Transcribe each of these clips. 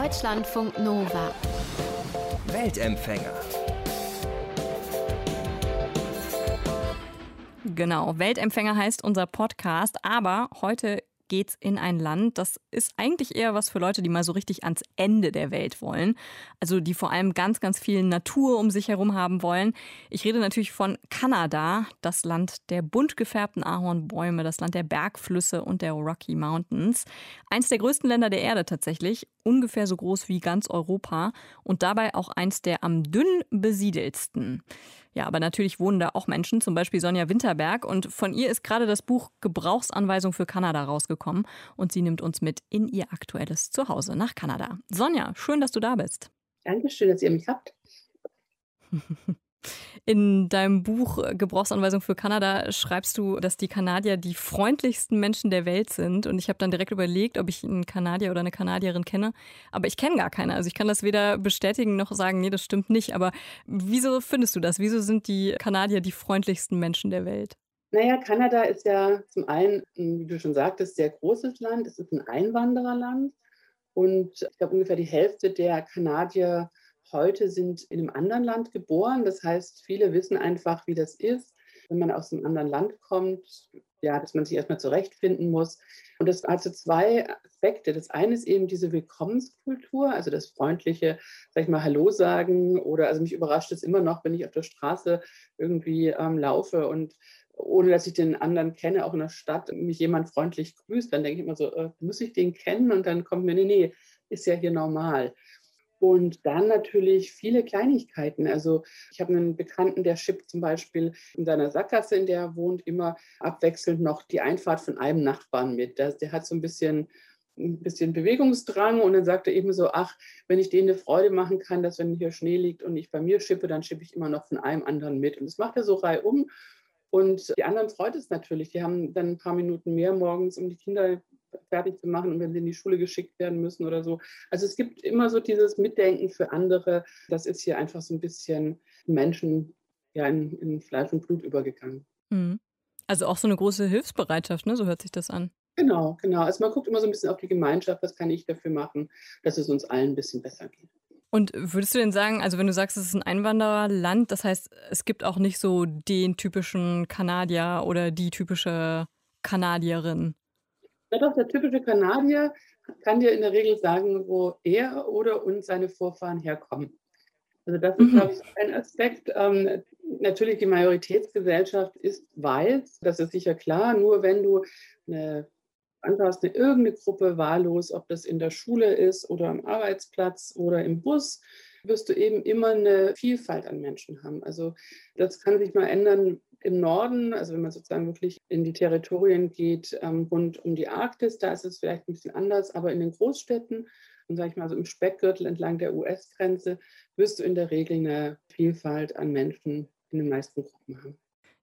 Deutschlandfunk Nova. Weltempfänger. Genau, Weltempfänger heißt unser Podcast, aber heute geht's in ein Land, das ist eigentlich eher was für Leute, die mal so richtig ans Ende der Welt wollen. Also die vor allem ganz, ganz viel Natur um sich herum haben wollen. Ich rede natürlich von Kanada, das Land der bunt gefärbten Ahornbäume, das Land der Bergflüsse und der Rocky Mountains. Eins der größten Länder der Erde tatsächlich, ungefähr so groß wie ganz Europa und dabei auch eins der am dünn besiedelsten. Ja, aber natürlich wohnen da auch Menschen, zum Beispiel Sonja Winterberg. Und von ihr ist gerade das Buch Gebrauchsanweisung für Kanada rausgekommen. Und sie nimmt uns mit in ihr aktuelles Zuhause nach Kanada. Sonja, schön, dass du da bist. Dankeschön, dass ihr mich habt. In deinem Buch äh, Gebrauchsanweisung für Kanada schreibst du, dass die Kanadier die freundlichsten Menschen der Welt sind. Und ich habe dann direkt überlegt, ob ich einen Kanadier oder eine Kanadierin kenne. Aber ich kenne gar keine. Also ich kann das weder bestätigen noch sagen, nee, das stimmt nicht. Aber wieso findest du das? Wieso sind die Kanadier die freundlichsten Menschen der Welt? Naja, Kanada ist ja zum einen, wie du schon sagtest, sehr großes Land. Es ist ein Einwandererland. Und ich glaube, ungefähr die Hälfte der Kanadier heute sind in einem anderen Land geboren. Das heißt, viele wissen einfach, wie das ist, wenn man aus einem anderen Land kommt, ja, dass man sich erstmal zurechtfinden muss. Und das hat so zwei Aspekte. Das eine ist eben diese Willkommenskultur, also das freundliche, sag ich mal, Hallo sagen oder also mich überrascht es immer noch, wenn ich auf der Straße irgendwie ähm, laufe und ohne dass ich den anderen kenne, auch in der Stadt, mich jemand freundlich grüßt, dann denke ich immer so, äh, muss ich den kennen? Und dann kommt mir, nee, nee, ist ja hier normal. Und dann natürlich viele Kleinigkeiten. Also ich habe einen Bekannten, der schippt zum Beispiel in seiner Sackgasse, in der er wohnt, immer abwechselnd noch die Einfahrt von einem Nachbarn mit. Der, hat so ein bisschen ein bisschen Bewegungsdrang und dann sagt er eben so, ach, wenn ich denen eine Freude machen kann, dass wenn hier Schnee liegt und ich bei mir schippe, dann schippe ich immer noch von einem anderen mit. Und das macht er so reihum. Und die anderen freut es natürlich. Die haben dann ein paar Minuten mehr morgens, um die Kinder fertig zu machen und wenn sie in die Schule geschickt werden müssen oder so. Also es gibt immer so dieses Mitdenken für andere. Das ist hier einfach so ein bisschen Menschen ja, in, in Fleisch und Blut übergegangen. Mhm. Also auch so eine große Hilfsbereitschaft, ne? so hört sich das an. Genau, genau. Also man guckt immer so ein bisschen auf die Gemeinschaft, was kann ich dafür machen, dass es uns allen ein bisschen besser geht. Und würdest du denn sagen, also wenn du sagst, es ist ein Einwandererland, das heißt, es gibt auch nicht so den typischen Kanadier oder die typische Kanadierin? Ja, doch, der typische Kanadier kann dir in der Regel sagen, wo er oder und seine Vorfahren herkommen. Also das ist, mhm. glaube ich, ein Aspekt. Ähm, natürlich, die Majoritätsgesellschaft ist weiß, das ist sicher klar. Nur wenn du eine, anschaust, eine irgendeine Gruppe wahllos, ob das in der Schule ist oder am Arbeitsplatz oder im Bus, wirst du eben immer eine Vielfalt an Menschen haben. Also das kann sich mal ändern, im Norden, also wenn man sozusagen wirklich in die Territorien geht, ähm, rund um die Arktis, da ist es vielleicht ein bisschen anders, aber in den Großstädten und sage ich mal so im Speckgürtel entlang der US-Grenze, wirst du in der Regel eine Vielfalt an Menschen in den meisten Gruppen haben.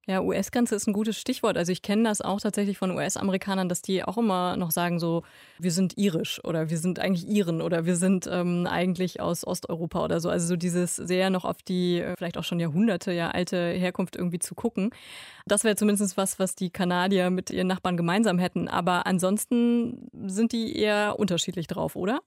Ja, US-Grenze ist ein gutes Stichwort. Also ich kenne das auch tatsächlich von US-Amerikanern, dass die auch immer noch sagen so, wir sind irisch oder wir sind eigentlich Iren oder wir sind ähm, eigentlich aus Osteuropa oder so. Also so dieses sehr noch auf die äh, vielleicht auch schon Jahrhunderte ja alte Herkunft irgendwie zu gucken. Das wäre zumindest was, was die Kanadier mit ihren Nachbarn gemeinsam hätten. Aber ansonsten sind die eher unterschiedlich drauf, oder?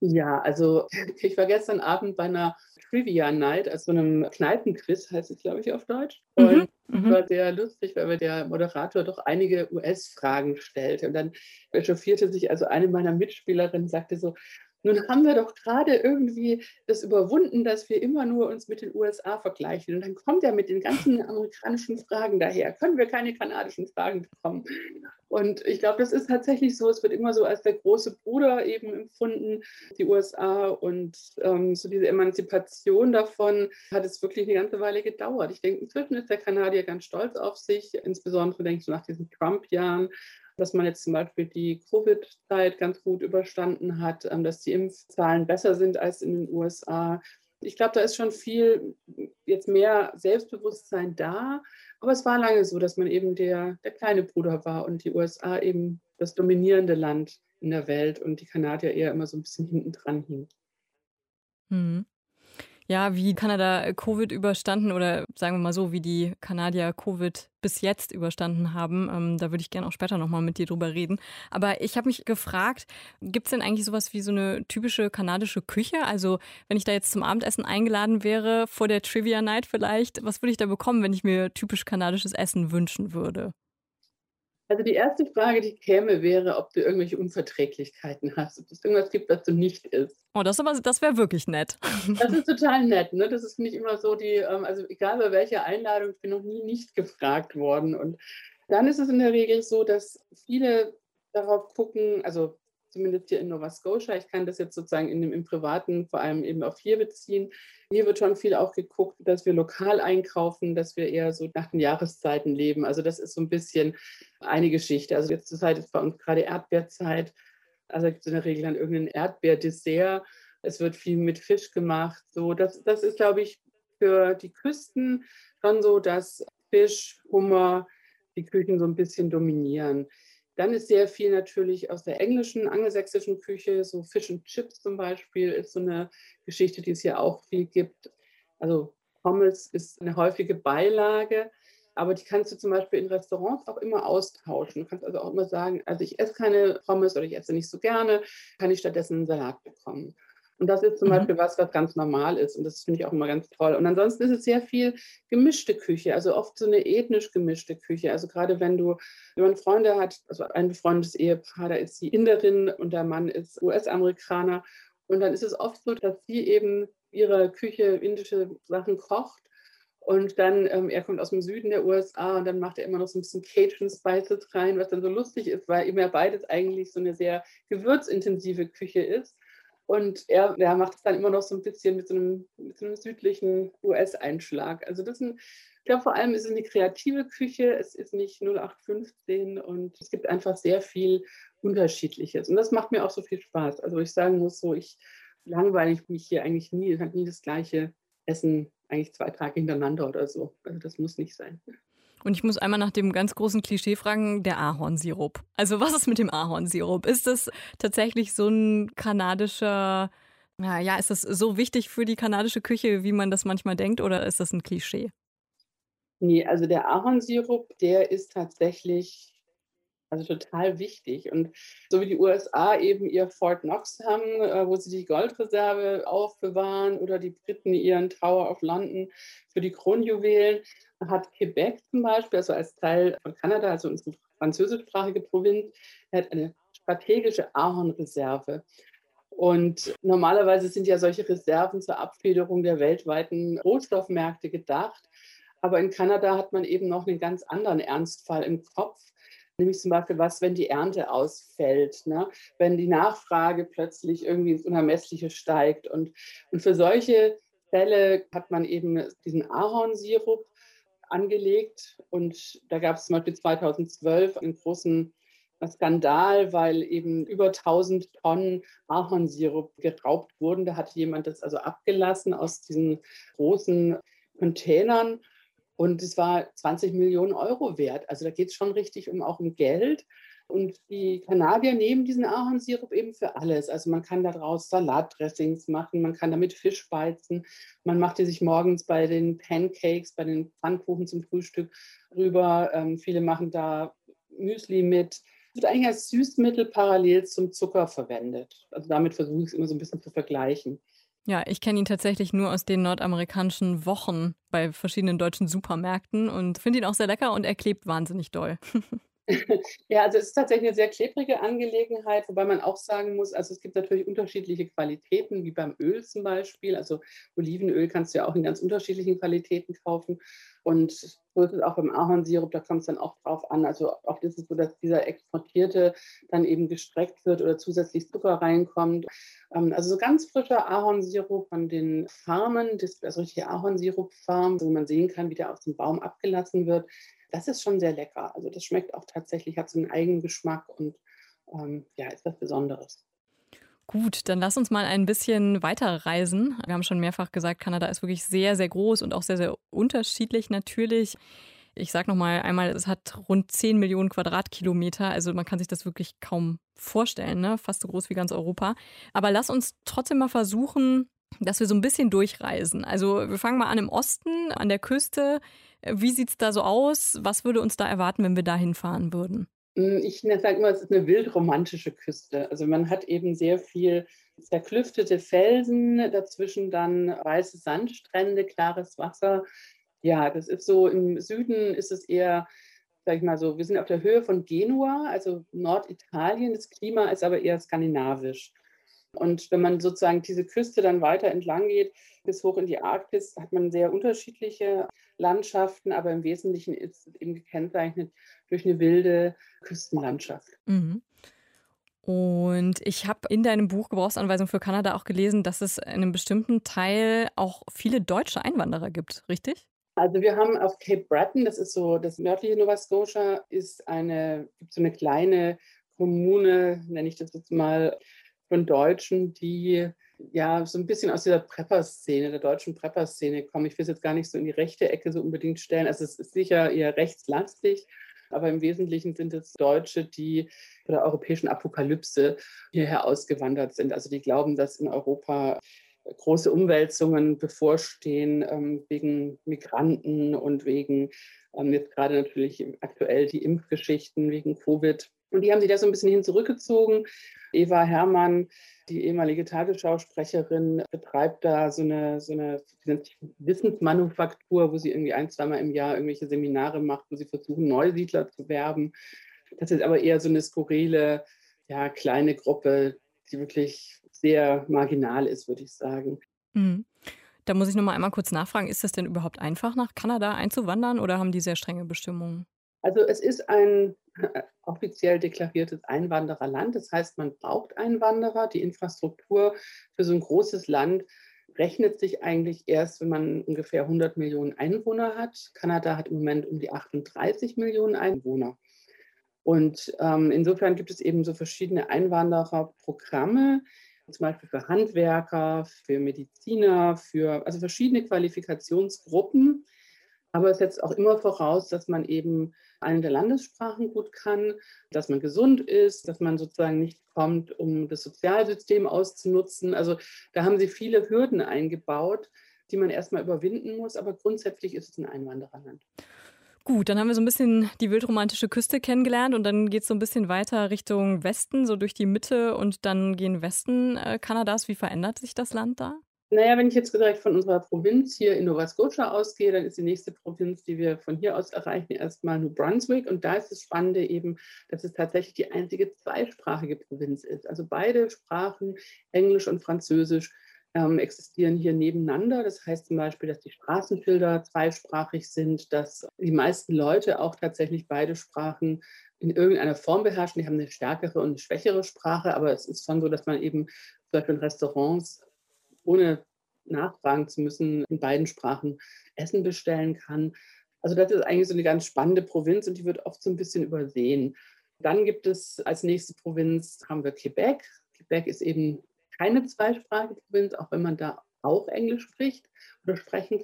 Ja, also ich war gestern Abend bei einer Trivia Night, also einem Kneipenquiz, heißt es, glaube ich, auf Deutsch. Mhm, und mhm, war sehr lustig, weil der Moderator doch einige US-Fragen stellte. Und dann echauffierte sich also eine meiner Mitspielerinnen, sagte so, nun haben wir doch gerade irgendwie das überwunden, dass wir immer nur uns mit den USA vergleichen. Und dann kommt er mit den ganzen amerikanischen Fragen daher. Können wir keine kanadischen Fragen bekommen? Und ich glaube, das ist tatsächlich so. Es wird immer so als der große Bruder eben empfunden, die USA. Und ähm, so diese Emanzipation davon hat es wirklich eine ganze Weile gedauert. Ich denke, inzwischen ist der Kanadier ganz stolz auf sich, insbesondere denke ich nach diesen Trump-Jahren dass man jetzt zum Beispiel die Covid-Zeit ganz gut überstanden hat, ähm, dass die Impfzahlen besser sind als in den USA. Ich glaube, da ist schon viel jetzt mehr Selbstbewusstsein da. Aber es war lange so, dass man eben der, der kleine Bruder war und die USA eben das dominierende Land in der Welt und die Kanadier eher immer so ein bisschen hinten dran hingen. Mhm. Ja, wie Kanada Covid überstanden oder sagen wir mal so, wie die Kanadier Covid bis jetzt überstanden haben. Ähm, da würde ich gerne auch später nochmal mit dir drüber reden. Aber ich habe mich gefragt, gibt es denn eigentlich sowas wie so eine typische kanadische Küche? Also wenn ich da jetzt zum Abendessen eingeladen wäre, vor der Trivia Night vielleicht, was würde ich da bekommen, wenn ich mir typisch kanadisches Essen wünschen würde? Also die erste Frage, die käme, wäre, ob du irgendwelche Unverträglichkeiten hast, ob es irgendwas gibt, was du nicht isst. Oh, das, das wäre wirklich nett. Das ist total nett. Ne? Das ist nicht immer so die, ähm, also egal bei welcher Einladung, ich bin noch nie nicht gefragt worden. Und dann ist es in der Regel so, dass viele darauf gucken, also zumindest hier in Nova Scotia. Ich kann das jetzt sozusagen in dem, im Privaten vor allem eben auf hier beziehen. Hier wird schon viel auch geguckt, dass wir lokal einkaufen, dass wir eher so nach den Jahreszeiten leben. Also das ist so ein bisschen eine Geschichte. Also jetzt zur Zeit ist bei uns gerade Erdbeerzeit. Also gibt es in der Regel dann irgendein Erdbeerdessert. Es wird viel mit Fisch gemacht. So, das, das ist, glaube ich, für die Küsten schon so, dass Fisch, Hummer die Küchen so ein bisschen dominieren. Dann ist sehr viel natürlich aus der englischen, angelsächsischen Küche, so Fish and Chips zum Beispiel, ist so eine Geschichte, die es hier auch viel gibt. Also Pommes ist eine häufige Beilage, aber die kannst du zum Beispiel in Restaurants auch immer austauschen. Du kannst also auch immer sagen, also ich esse keine Pommes oder ich esse nicht so gerne, kann ich stattdessen einen Salat bekommen. Und das ist zum mhm. Beispiel was, was ganz normal ist. Und das finde ich auch immer ganz toll. Und ansonsten ist es sehr viel gemischte Küche, also oft so eine ethnisch gemischte Küche. Also gerade wenn du, wenn man Freunde hat, also ein befreundetes Ehepaar, da ist die Inderin und der Mann ist US-Amerikaner. Und dann ist es oft so, dass sie eben ihre Küche indische Sachen kocht. Und dann, ähm, er kommt aus dem Süden der USA und dann macht er immer noch so ein bisschen Cajun Spices rein, was dann so lustig ist, weil immer beides eigentlich so eine sehr gewürzintensive Küche ist. Und er, er macht es dann immer noch so ein bisschen mit so einem, mit so einem südlichen US-Einschlag. Also das sind, ich glaube, vor allem ist es eine kreative Küche. Es ist nicht 0815 und es gibt einfach sehr viel Unterschiedliches. Und das macht mir auch so viel Spaß. Also ich sagen muss, so ich langweile mich hier eigentlich nie. Ich habe nie das gleiche Essen, eigentlich zwei Tage hintereinander oder so. Also das muss nicht sein. Und ich muss einmal nach dem ganz großen Klischee fragen, der Ahornsirup. Also was ist mit dem Ahornsirup? Ist das tatsächlich so ein kanadischer, ja, ist das so wichtig für die kanadische Küche, wie man das manchmal denkt, oder ist das ein Klischee? Nee, also der Ahornsirup, der ist tatsächlich also total wichtig. Und so wie die USA eben ihr Fort Knox haben, äh, wo sie die Goldreserve aufbewahren, oder die Briten ihren Tower of London für die Kronjuwelen, hat Quebec zum Beispiel, also als Teil von Kanada, also unsere französischsprachige Provinz, hat eine strategische Ahornreserve. Und normalerweise sind ja solche Reserven zur Abfederung der weltweiten Rohstoffmärkte gedacht. Aber in Kanada hat man eben noch einen ganz anderen Ernstfall im Kopf, nämlich zum Beispiel was, wenn die Ernte ausfällt, ne? wenn die Nachfrage plötzlich irgendwie ins Unermessliche steigt. Und, und für solche Fälle hat man eben diesen Ahornsirup angelegt. Und da gab es zum Beispiel 2012 einen großen Skandal, weil eben über 1000 Tonnen Ahornsirup geraubt wurden. Da hat jemand das also abgelassen aus diesen großen Containern. Und es war 20 Millionen Euro wert. Also da geht es schon richtig um auch um Geld. Und die Kanadier nehmen diesen Ahornsirup eben für alles. Also man kann daraus Salatdressings machen, man kann damit Fisch beizen, man macht die sich morgens bei den Pancakes, bei den Pfannkuchen zum Frühstück rüber. Ähm, viele machen da Müsli mit. Es wird eigentlich als Süßmittel parallel zum Zucker verwendet. Also damit versuche ich es immer so ein bisschen zu vergleichen. Ja, ich kenne ihn tatsächlich nur aus den nordamerikanischen Wochen bei verschiedenen deutschen Supermärkten und finde ihn auch sehr lecker und er klebt wahnsinnig doll. Ja, also es ist tatsächlich eine sehr klebrige Angelegenheit, wobei man auch sagen muss, also es gibt natürlich unterschiedliche Qualitäten, wie beim Öl zum Beispiel. Also Olivenöl kannst du ja auch in ganz unterschiedlichen Qualitäten kaufen. Und so ist es auch beim Ahornsirup, da kommt es dann auch drauf an. Also oft ist es so, dass dieser exportierte dann eben gestreckt wird oder zusätzlich Zucker reinkommt. Ähm, also so ganz frischer Ahornsirup von den Farmen, das, also richtige Ahornsirupfarm, wo man sehen kann, wie der aus dem Baum abgelassen wird, das ist schon sehr lecker. Also das schmeckt auch tatsächlich, hat so einen eigenen Geschmack und ähm, ja, ist was Besonderes. Gut, dann lass uns mal ein bisschen weiterreisen. Wir haben schon mehrfach gesagt, Kanada ist wirklich sehr, sehr groß und auch sehr, sehr unterschiedlich natürlich. Ich sage nochmal einmal, es hat rund 10 Millionen Quadratkilometer, also man kann sich das wirklich kaum vorstellen, ne? fast so groß wie ganz Europa. Aber lass uns trotzdem mal versuchen, dass wir so ein bisschen durchreisen. Also wir fangen mal an im Osten, an der Küste. Wie sieht es da so aus? Was würde uns da erwarten, wenn wir da hinfahren würden? Hm, ich sage immer, es ist eine wildromantische Küste. Also man hat eben sehr viel zerklüftete Felsen, dazwischen dann weiße Sandstrände, klares Wasser. Ja, das ist so, im Süden ist es eher, sag ich mal so, wir sind auf der Höhe von Genua, also Norditalien. Das Klima ist aber eher skandinavisch. Und wenn man sozusagen diese Küste dann weiter entlang geht, bis hoch in die Arktis, hat man sehr unterschiedliche Landschaften, aber im Wesentlichen ist es eben gekennzeichnet durch eine wilde Küstenlandschaft. Mhm. Und ich habe in deinem Buch Gebrauchsanweisung für Kanada auch gelesen, dass es in einem bestimmten Teil auch viele deutsche Einwanderer gibt, richtig? Also wir haben auf Cape Breton, das ist so das nördliche Nova Scotia, ist eine, gibt so eine kleine Kommune, nenne ich das jetzt mal, von Deutschen, die ja so ein bisschen aus dieser Prepper-Szene, der deutschen Prepper-Szene kommen. Ich will es jetzt gar nicht so in die rechte Ecke so unbedingt stellen. Also es ist sicher eher rechtslastig, aber im Wesentlichen sind es Deutsche, die von der europäischen Apokalypse hierher ausgewandert sind. Also die glauben, dass in Europa große Umwälzungen bevorstehen ähm, wegen Migranten und wegen ähm, jetzt gerade natürlich aktuell die Impfgeschichten wegen Covid. Und die haben sich da so ein bisschen hin zurückgezogen. Eva Herrmann, die ehemalige Tagesschausprecherin, betreibt da so eine, so eine Wissensmanufaktur, wo sie irgendwie ein, zweimal im Jahr irgendwelche Seminare macht, wo sie versuchen, Neusiedler zu werben. Das ist aber eher so eine skurrile, ja, kleine Gruppe, die wirklich sehr marginal ist, würde ich sagen. Mhm. Da muss ich noch mal einmal kurz nachfragen, ist das denn überhaupt einfach, nach Kanada einzuwandern oder haben die sehr strenge Bestimmungen? Also es ist ein offiziell deklariertes Einwandererland. Das heißt, man braucht Einwanderer. Die Infrastruktur für so ein großes Land rechnet sich eigentlich erst, wenn man ungefähr 100 Millionen Einwohner hat. Kanada hat im Moment um die 38 Millionen Einwohner. Und ähm, insofern gibt es eben so verschiedene Einwandererprogramme, zum Beispiel für Handwerker, für Mediziner, für also verschiedene Qualifikationsgruppen. Aber es setzt auch immer voraus, dass man eben eine der Landessprachen gut kann, dass man gesund ist, dass man sozusagen nicht kommt, um das Sozialsystem auszunutzen. Also da haben sie viele Hürden eingebaut, die man erstmal überwinden muss. Aber grundsätzlich ist es ein Einwandererland. Gut, dann haben wir so ein bisschen die wildromantische Küste kennengelernt und dann geht es so ein bisschen weiter Richtung Westen, so durch die Mitte und dann gehen Westen äh, Kanadas. Wie verändert sich das Land da? Naja, wenn ich jetzt direkt von unserer Provinz hier in Nova Scotia ausgehe, dann ist die nächste Provinz, die wir von hier aus erreichen, erstmal New Brunswick. Und da ist das Spannende eben, dass es tatsächlich die einzige zweisprachige Provinz ist. Also beide Sprachen, Englisch und Französisch, ähm, existieren hier nebeneinander. Das heißt zum Beispiel, dass die Straßenschilder zweisprachig sind, dass die meisten Leute auch tatsächlich beide Sprachen in irgendeiner Form beherrschen. Die haben eine stärkere und eine schwächere Sprache, aber es ist schon so, dass man eben zum Beispiel in Restaurants ohne nachfragen zu müssen, in beiden Sprachen Essen bestellen kann. Also das ist eigentlich so eine ganz spannende Provinz und die wird oft so ein bisschen übersehen. Dann gibt es als nächste Provinz haben wir Quebec. Quebec ist eben keine zweisprachige Provinz, auch wenn man da auch Englisch spricht oder sprechen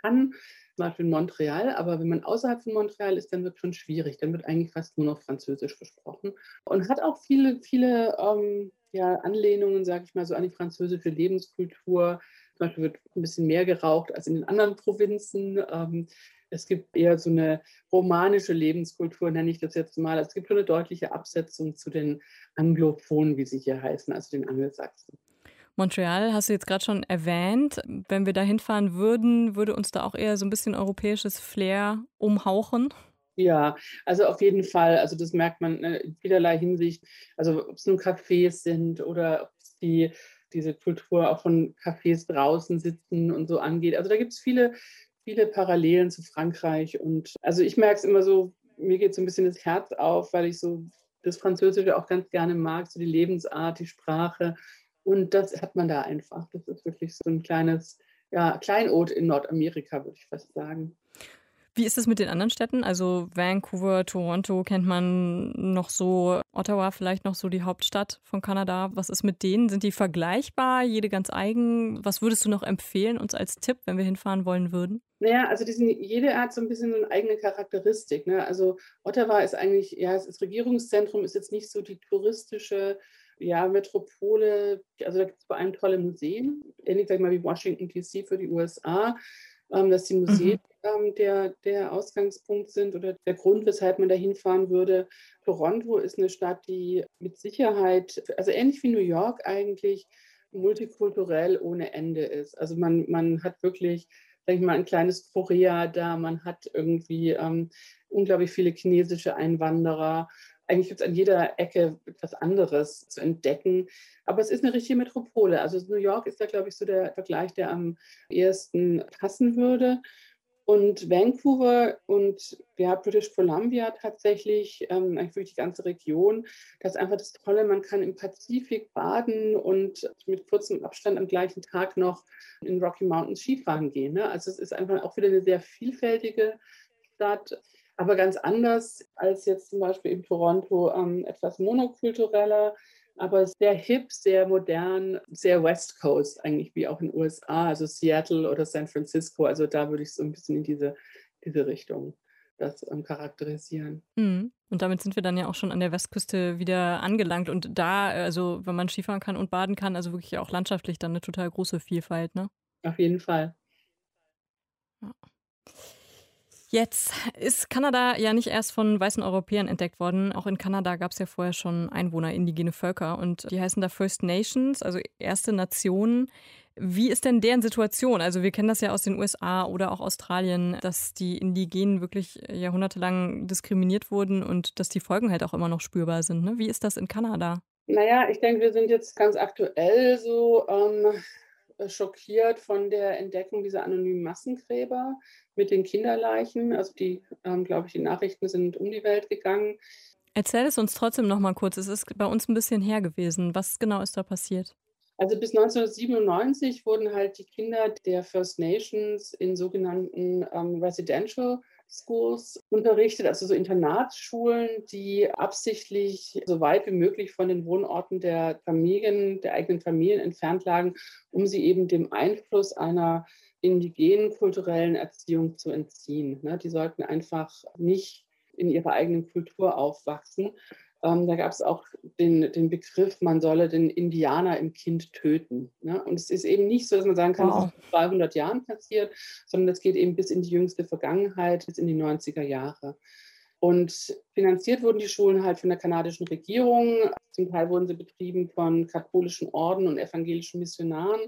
kann, zum Beispiel in Montreal. Aber wenn man außerhalb von Montreal ist, dann wird es schon schwierig. Dann wird eigentlich fast nur noch Französisch gesprochen und hat auch viele, viele ähm, ja, Anlehnungen, sage ich mal, so an die französische Lebenskultur. Zum Beispiel wird ein bisschen mehr geraucht als in den anderen Provinzen. Ähm, es gibt eher so eine romanische Lebenskultur, nenne ich das jetzt mal. Es gibt schon eine deutliche Absetzung zu den Anglophonen, wie sie hier heißen, also den Angelsachsen. Montreal hast du jetzt gerade schon erwähnt. Wenn wir da hinfahren würden, würde uns da auch eher so ein bisschen europäisches Flair umhauchen? Ja, also auf jeden Fall. Also das merkt man ne, in vielerlei Hinsicht. Also ob es nun Cafés sind oder ob es die, diese Kultur auch von Cafés draußen sitzen und so angeht. Also da gibt es viele, viele Parallelen zu Frankreich. Und also ich merke es immer so, mir geht so ein bisschen das Herz auf, weil ich so das Französische auch ganz gerne mag, so die Lebensart, die Sprache. Und das hat man da einfach. Das ist wirklich so ein kleines ja, Kleinod in Nordamerika, würde ich fast sagen. Wie ist es mit den anderen Städten? Also Vancouver, Toronto kennt man noch so, Ottawa vielleicht noch so die Hauptstadt von Kanada. Was ist mit denen? Sind die vergleichbar, jede ganz eigen? Was würdest du noch empfehlen uns als Tipp, wenn wir hinfahren wollen würden? Naja, also die sind, jede hat so ein bisschen so eine eigene Charakteristik. Ne? Also Ottawa ist eigentlich, ja, das Regierungszentrum ist jetzt nicht so die touristische ja, Metropole, also da gibt es vor allem tolle Museen, ähnlich sag ich mal wie Washington DC für die USA, ähm, dass die Museen mhm. Ähm, der, der Ausgangspunkt sind oder der Grund, weshalb man da hinfahren würde. Toronto ist eine Stadt, die mit Sicherheit, also ähnlich wie New York eigentlich, multikulturell ohne Ende ist. Also man, man hat wirklich, sag ich mal, ein kleines Korea da, man hat irgendwie ähm, unglaublich viele chinesische Einwanderer. Eigentlich gibt es an jeder Ecke etwas anderes zu entdecken. Aber es ist eine richtige Metropole. Also New York ist da, glaube ich, so der Vergleich, der am ehesten passen würde. Und Vancouver und ja, British Columbia tatsächlich, ähm, eigentlich wirklich die ganze Region, das ist einfach das Tolle, man kann im Pazifik baden und mit kurzem Abstand am gleichen Tag noch in Rocky Mountains Skifahren gehen. Ne? Also es ist einfach auch wieder eine sehr vielfältige Stadt, aber ganz anders als jetzt zum Beispiel in Toronto, ähm, etwas monokultureller aber sehr hip, sehr modern, sehr West Coast eigentlich, wie auch in den USA, also Seattle oder San Francisco. Also da würde ich so ein bisschen in diese, diese Richtung das ähm, charakterisieren. Mhm. Und damit sind wir dann ja auch schon an der Westküste wieder angelangt. Und da, also wenn man Skifahren kann und baden kann, also wirklich auch landschaftlich dann eine total große Vielfalt, ne? Auf jeden Fall. Ja. Jetzt ist Kanada ja nicht erst von weißen Europäern entdeckt worden. Auch in Kanada gab es ja vorher schon Einwohner, indigene Völker und die heißen da First Nations, also erste Nationen. Wie ist denn deren Situation? Also wir kennen das ja aus den USA oder auch Australien, dass die Indigenen wirklich jahrhundertelang diskriminiert wurden und dass die Folgen halt auch immer noch spürbar sind. Ne? Wie ist das in Kanada? Naja, ich denke, wir sind jetzt ganz aktuell so ähm, äh, schockiert von der Entdeckung dieser anonymen Massengräber mit den Kinderleichen. Also die, ähm, glaube ich, die Nachrichten sind um die Welt gegangen. Erzähl es uns trotzdem noch mal kurz. Es ist bei uns ein bisschen her gewesen. Was genau ist da passiert? Also bis 1997 wurden halt die Kinder der First Nations in sogenannten ähm, Residential Schools unterrichtet, also so Internatsschulen, die absichtlich so weit wie möglich von den Wohnorten der Familien, der eigenen Familien entfernt lagen, um sie eben dem Einfluss einer indigenen kulturellen Erziehung zu entziehen. Ne? Die sollten einfach nicht in ihrer eigenen Kultur aufwachsen. Ähm, da gab es auch den, den Begriff, man solle den Indianer im Kind töten. Ne? Und es ist eben nicht so, dass man sagen kann, wow. das ist 200 Jahren passiert, sondern das geht eben bis in die jüngste Vergangenheit, bis in die 90er Jahre. Und finanziert wurden die Schulen halt von der kanadischen Regierung. Zum Teil wurden sie betrieben von katholischen Orden und evangelischen Missionaren.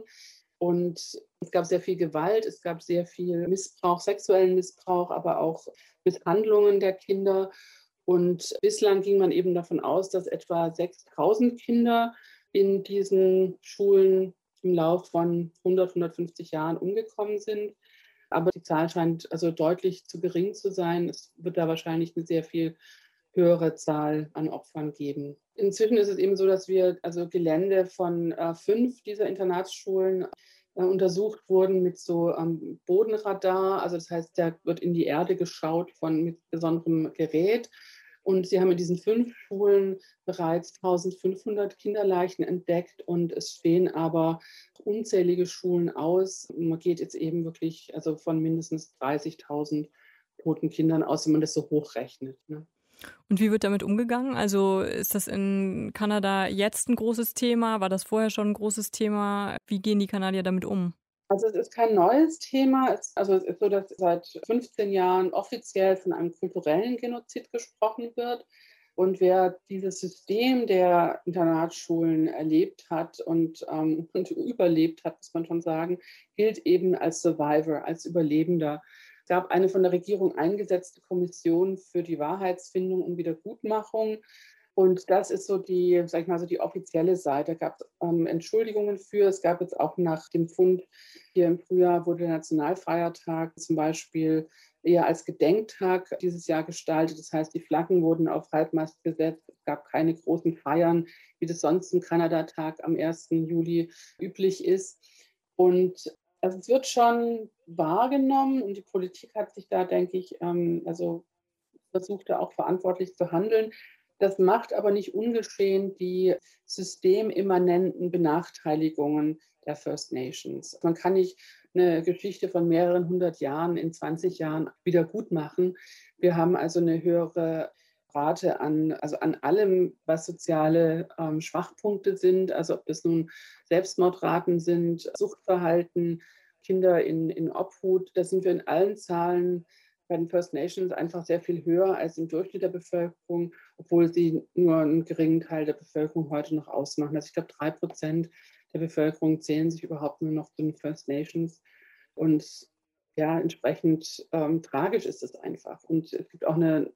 Und es gab sehr viel Gewalt, es gab sehr viel Missbrauch, sexuellen Missbrauch, aber auch Misshandlungen der Kinder. Und bislang ging man eben davon aus, dass etwa 6000 Kinder in diesen Schulen im Lauf von 100, 150 Jahren umgekommen sind. Aber die Zahl scheint also deutlich zu gering zu sein. Es wird da wahrscheinlich eine sehr viel höhere Zahl an Opfern geben. Inzwischen ist es eben so, dass wir also Gelände von äh, fünf dieser Internatsschulen äh, untersucht wurden mit so ähm, Bodenradar. Also das heißt, da wird in die Erde geschaut von mit besonderem Gerät. Und sie haben in diesen fünf Schulen bereits 1500 Kinderleichen entdeckt und es stehen aber unzählige Schulen aus. Man geht jetzt eben wirklich also von mindestens 30.000 toten Kindern aus, wenn man das so hochrechnet. Ne? Und wie wird damit umgegangen? Also ist das in Kanada jetzt ein großes Thema? War das vorher schon ein großes Thema? Wie gehen die Kanadier damit um? Also es ist kein neues Thema. Es, also es ist so, dass seit 15 Jahren offiziell von einem kulturellen Genozid gesprochen wird. Und wer dieses System der Internatsschulen erlebt hat und, ähm, und überlebt hat, muss man schon sagen, gilt eben als Survivor, als Überlebender. Es gab eine von der Regierung eingesetzte Kommission für die Wahrheitsfindung und Wiedergutmachung. Und das ist so die, sag ich mal, so die offizielle Seite. Da gab es ähm, Entschuldigungen für. Es gab jetzt auch nach dem Fund hier im Frühjahr wurde der Nationalfeiertag zum Beispiel eher als Gedenktag dieses Jahr gestaltet. Das heißt, die Flaggen wurden auf Halbmast gesetzt. Es gab keine großen Feiern, wie das sonst im Kanada-Tag am 1. Juli üblich ist. Und also es wird schon wahrgenommen und die Politik hat sich da, denke ich, ähm, also versucht da auch verantwortlich zu handeln. Das macht aber nicht ungeschehen die systemimmanenten Benachteiligungen der First Nations. Man kann nicht eine Geschichte von mehreren hundert Jahren in 20 Jahren wieder gut machen. Wir haben also eine höhere Rate an, also an allem, was soziale ähm, Schwachpunkte sind, also ob das nun Selbstmordraten sind, Suchtverhalten, Kinder in, in Obhut, da sind wir in allen Zahlen bei den First Nations einfach sehr viel höher als im Durchschnitt der Bevölkerung, obwohl sie nur einen geringen Teil der Bevölkerung heute noch ausmachen. Also ich glaube, drei Prozent der Bevölkerung zählen sich überhaupt nur noch zu den First Nations. Und ja, entsprechend ähm, tragisch ist es einfach. Und es gibt auch eine,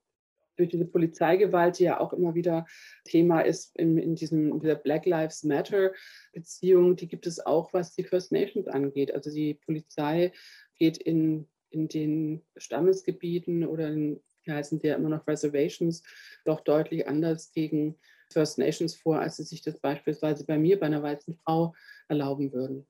durch diese Polizeigewalt, die ja auch immer wieder Thema ist in, in, diesem, in dieser Black Lives Matter-Beziehung, die gibt es auch, was die First Nations angeht. Also die Polizei geht in, in den Stammesgebieten oder in, wie heißen die ja immer noch Reservations, doch deutlich anders gegen First Nations vor, als sie sich das beispielsweise bei mir, bei einer weißen Frau, erlauben würden.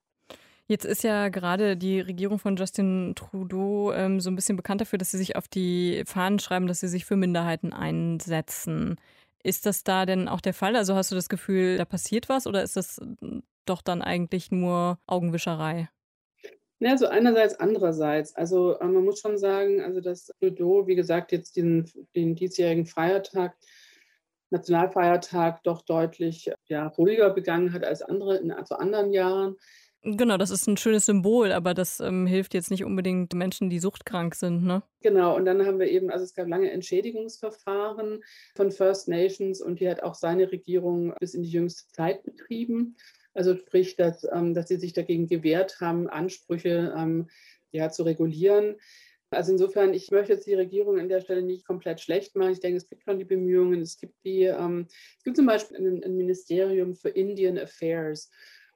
Jetzt ist ja gerade die Regierung von Justin Trudeau ähm, so ein bisschen bekannt dafür, dass sie sich auf die Fahnen schreiben, dass sie sich für Minderheiten einsetzen. Ist das da denn auch der Fall? Also hast du das Gefühl, da passiert was oder ist das doch dann eigentlich nur Augenwischerei? Ja, so einerseits, andererseits. Also äh, man muss schon sagen, also dass Trudeau, wie gesagt, jetzt den, den diesjährigen Feiertag, Nationalfeiertag doch deutlich ja, ruhiger begangen hat als andere in also anderen Jahren. Genau, das ist ein schönes Symbol, aber das ähm, hilft jetzt nicht unbedingt Menschen, die suchtkrank sind, ne? Genau, und dann haben wir eben, also es gab lange Entschädigungsverfahren von First Nations und die hat auch seine Regierung bis in die jüngste Zeit betrieben. Also sprich, dass, ähm, dass sie sich dagegen gewehrt haben, Ansprüche ähm, ja, zu regulieren. Also insofern, ich möchte jetzt die Regierung an der Stelle nicht komplett schlecht machen. Ich denke, es gibt schon die Bemühungen. Es gibt die, ähm, es gibt zum Beispiel ein, ein Ministerium für Indian Affairs.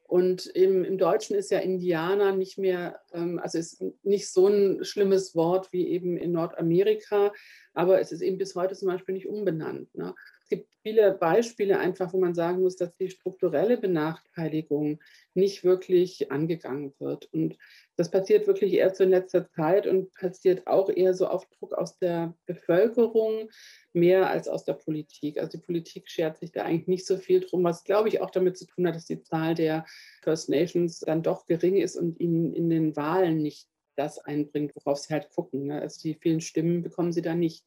Und im, im, Deutschen ist ja Indianer nicht mehr, ähm, also ist nicht so ein schlimmes Wort wie eben in Nordamerika, aber es ist eben bis heute zum Beispiel nicht umbenannt. Ne? Es gibt viele Beispiele einfach, wo man sagen muss, dass die strukturelle Benachteiligung nicht wirklich angegangen wird. Und das passiert wirklich erst in letzter Zeit und passiert auch eher so auf Druck aus der Bevölkerung, mehr als aus der Politik. Also die Politik schert sich da eigentlich nicht so viel drum, was glaube ich auch damit zu tun hat, dass die Zahl der First Nations dann doch gering ist und ihnen in den Wahlen nicht das einbringt, worauf sie halt gucken. Ne? Also die vielen Stimmen bekommen sie da nicht.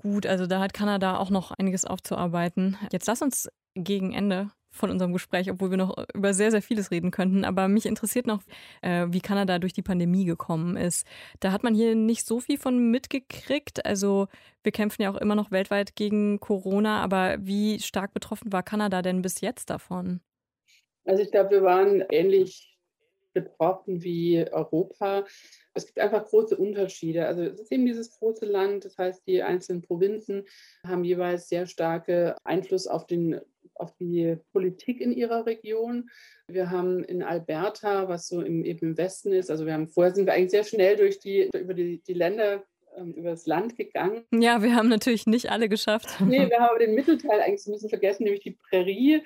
Gut, also da hat Kanada auch noch einiges aufzuarbeiten. Jetzt lass uns gegen Ende von unserem Gespräch, obwohl wir noch über sehr, sehr vieles reden könnten. Aber mich interessiert noch, äh, wie Kanada durch die Pandemie gekommen ist. Da hat man hier nicht so viel von mitgekriegt. Also wir kämpfen ja auch immer noch weltweit gegen Corona. Aber wie stark betroffen war Kanada denn bis jetzt davon? Also ich glaube, wir waren ähnlich betroffen wie Europa. Es gibt einfach große Unterschiede. Also es ist eben dieses große Land, das heißt, die einzelnen Provinzen haben jeweils sehr starke Einfluss auf, den, auf die Politik in ihrer Region. Wir haben in Alberta, was so im, eben im Westen ist, also wir haben vorher sind wir eigentlich sehr schnell durch die, über die, die Länder ähm, über das Land gegangen. Ja, wir haben natürlich nicht alle geschafft. Nee, wir haben den Mittelteil eigentlich so ein bisschen vergessen, nämlich die Prärie.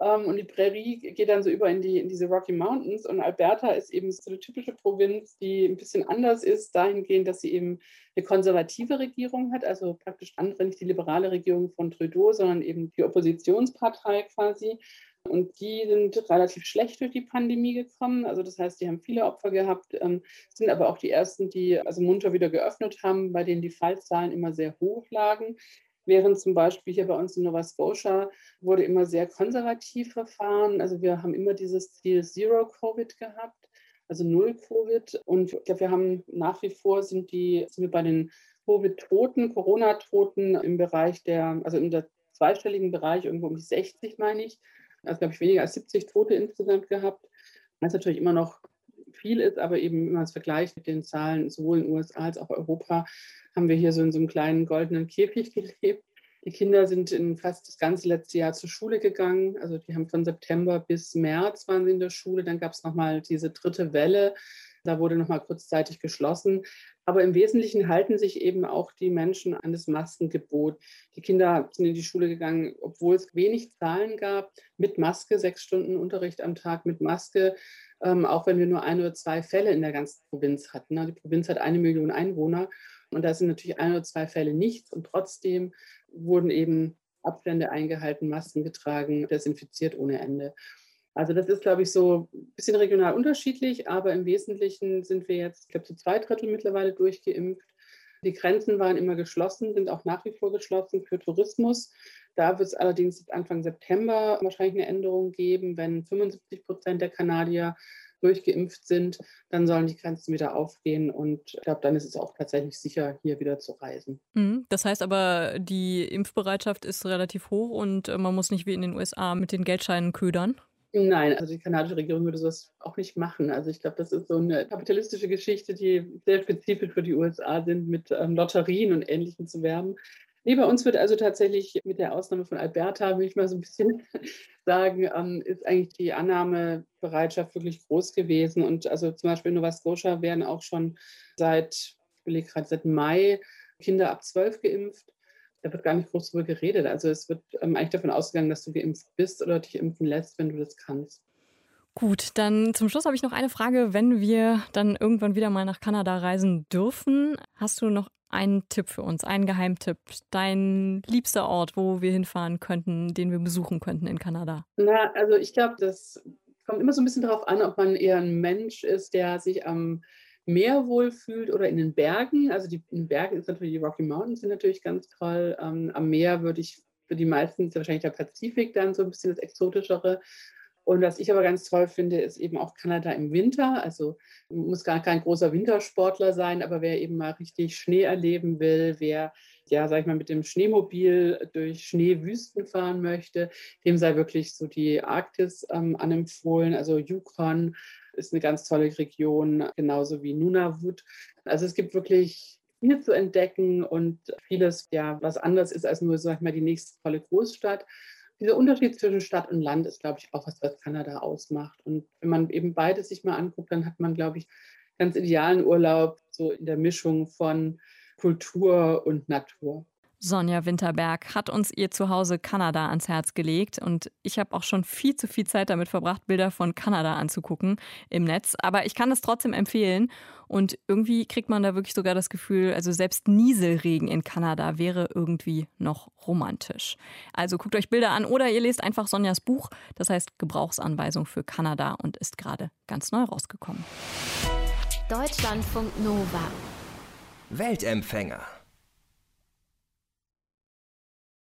Ähm, und die Prärie geht dann so über in, die, in diese Rocky Mountains. Und Alberta ist eben so eine typische Provinz, die ein bisschen anders ist, dahingehend, dass sie eben eine konservative Regierung hat, also praktisch andere, nicht die liberale Regierung von Trudeau, sondern eben die Oppositionspartei quasi. Und die sind relativ schlecht durch die Pandemie gekommen. Also das heißt, die haben viele Opfer gehabt, ähm, sind aber auch die ersten, die also munter wieder geöffnet haben, bei denen die Fallzahlen immer sehr hoch lagen. Während zum Beispiel hier bei uns in Nova Scotia wurde immer sehr konservativ verfahren. Also wir haben immer dieses Ziel Zero Covid gehabt, also Null Covid. Und ich glaube, wir haben nach wie vor sind die, sind wir bei den Covid-Toten, Corona-Toten im Bereich der, also in der zweistelligen Bereich, irgendwo um die 60, meine ich. Also glaube ich weniger als 70 Tote insgesamt gehabt. Was natürlich immer noch viel ist, aber eben, wenn man es vergleicht mit den Zahlen sowohl in den USA als auch Europa, haben wir hier so in so einem kleinen goldenen Käfig gelebt. Die Kinder sind in fast das ganze letzte Jahr zur Schule gegangen. Also die haben von September bis März waren sie in der Schule. Dann gab es nochmal diese dritte Welle. Da wurde nochmal kurzzeitig geschlossen. Aber im Wesentlichen halten sich eben auch die Menschen an das Maskengebot. Die Kinder sind in die Schule gegangen, obwohl es wenig Zahlen gab, mit Maske, sechs Stunden Unterricht am Tag mit Maske, ähm, auch wenn wir nur ein oder zwei Fälle in der ganzen Provinz hatten. Ne? Die Provinz hat eine Million Einwohner und da sind natürlich ein oder zwei Fälle nichts und trotzdem wurden eben Abstände eingehalten, Masken getragen, desinfiziert ohne Ende. Also das ist, glaube ich, so ein bisschen regional unterschiedlich, aber im Wesentlichen sind wir jetzt, ich glaube, zu zwei Drittel mittlerweile durchgeimpft. Die Grenzen waren immer geschlossen, sind auch nach wie vor geschlossen für Tourismus. Da wird es allerdings Anfang September wahrscheinlich eine Änderung geben, wenn 75 Prozent der Kanadier durchgeimpft sind, dann sollen die Grenzen wieder aufgehen und ich glaube, dann ist es auch tatsächlich sicher, hier wieder zu reisen. Mhm. Das heißt aber, die Impfbereitschaft ist relativ hoch und äh, man muss nicht wie in den USA mit den Geldscheinen ködern. Nein, also die kanadische Regierung würde das auch nicht machen. Also ich glaube, das ist so eine kapitalistische Geschichte, die sehr spezifisch für die USA sind, mit ähm, Lotterien und Ähnlichem zu werben. Nee, bei uns wird also tatsächlich mit der Ausnahme von Alberta, will ich mal so ein bisschen sagen, ähm, ist eigentlich die Annahmebereitschaft wirklich groß gewesen. Und also zum Beispiel in Nova Scotia werden auch schon seit, ich gerade seit Mai Kinder ab zwölf geimpft. Da wird gar nicht groß darüber geredet. Also es wird ähm, eigentlich davon ausgegangen, dass du geimpft bist oder dich impfen lässt, wenn du das kannst. Gut, dann zum Schluss habe ich noch eine Frage. Wenn wir dann irgendwann wieder mal nach Kanada reisen dürfen, hast du noch einen Tipp für uns, einen Geheimtipp, dein liebster Ort, wo wir hinfahren könnten, den wir besuchen könnten in Kanada? Na, also ich glaube, das kommt immer so ein bisschen darauf an, ob man eher ein Mensch ist, der sich am Meer wohlfühlt oder in den Bergen. Also die, in den Bergen ist natürlich die Rocky Mountains sind natürlich ganz toll. Ähm, am Meer würde ich für die meisten ist wahrscheinlich der Pazifik dann so ein bisschen das Exotischere. Und was ich aber ganz toll finde, ist eben auch Kanada im Winter. Also muss gar kein großer Wintersportler sein, aber wer eben mal richtig Schnee erleben will, wer ja, sag ich mal, mit dem Schneemobil durch Schneewüsten fahren möchte, dem sei wirklich so die Arktis ähm, anempfohlen. Also Yukon ist eine ganz tolle Region, genauso wie Nunavut. Also es gibt wirklich viel zu entdecken und vieles, ja, was anders ist als nur, sag ich mal, die nächste tolle Großstadt dieser Unterschied zwischen Stadt und Land ist, glaube ich, auch was, was Kanada ausmacht. Und wenn man eben beides sich mal anguckt, dann hat man, glaube ich, ganz idealen Urlaub, so in der Mischung von Kultur und Natur. Sonja Winterberg hat uns ihr Zuhause Kanada ans Herz gelegt und ich habe auch schon viel zu viel Zeit damit verbracht, Bilder von Kanada anzugucken im Netz. Aber ich kann es trotzdem empfehlen und irgendwie kriegt man da wirklich sogar das Gefühl, also selbst Nieselregen in Kanada wäre irgendwie noch romantisch. Also guckt euch Bilder an oder ihr lest einfach Sonjas Buch, das heißt Gebrauchsanweisung für Kanada und ist gerade ganz neu rausgekommen. Deutschlandfunk Nova. Weltempfänger.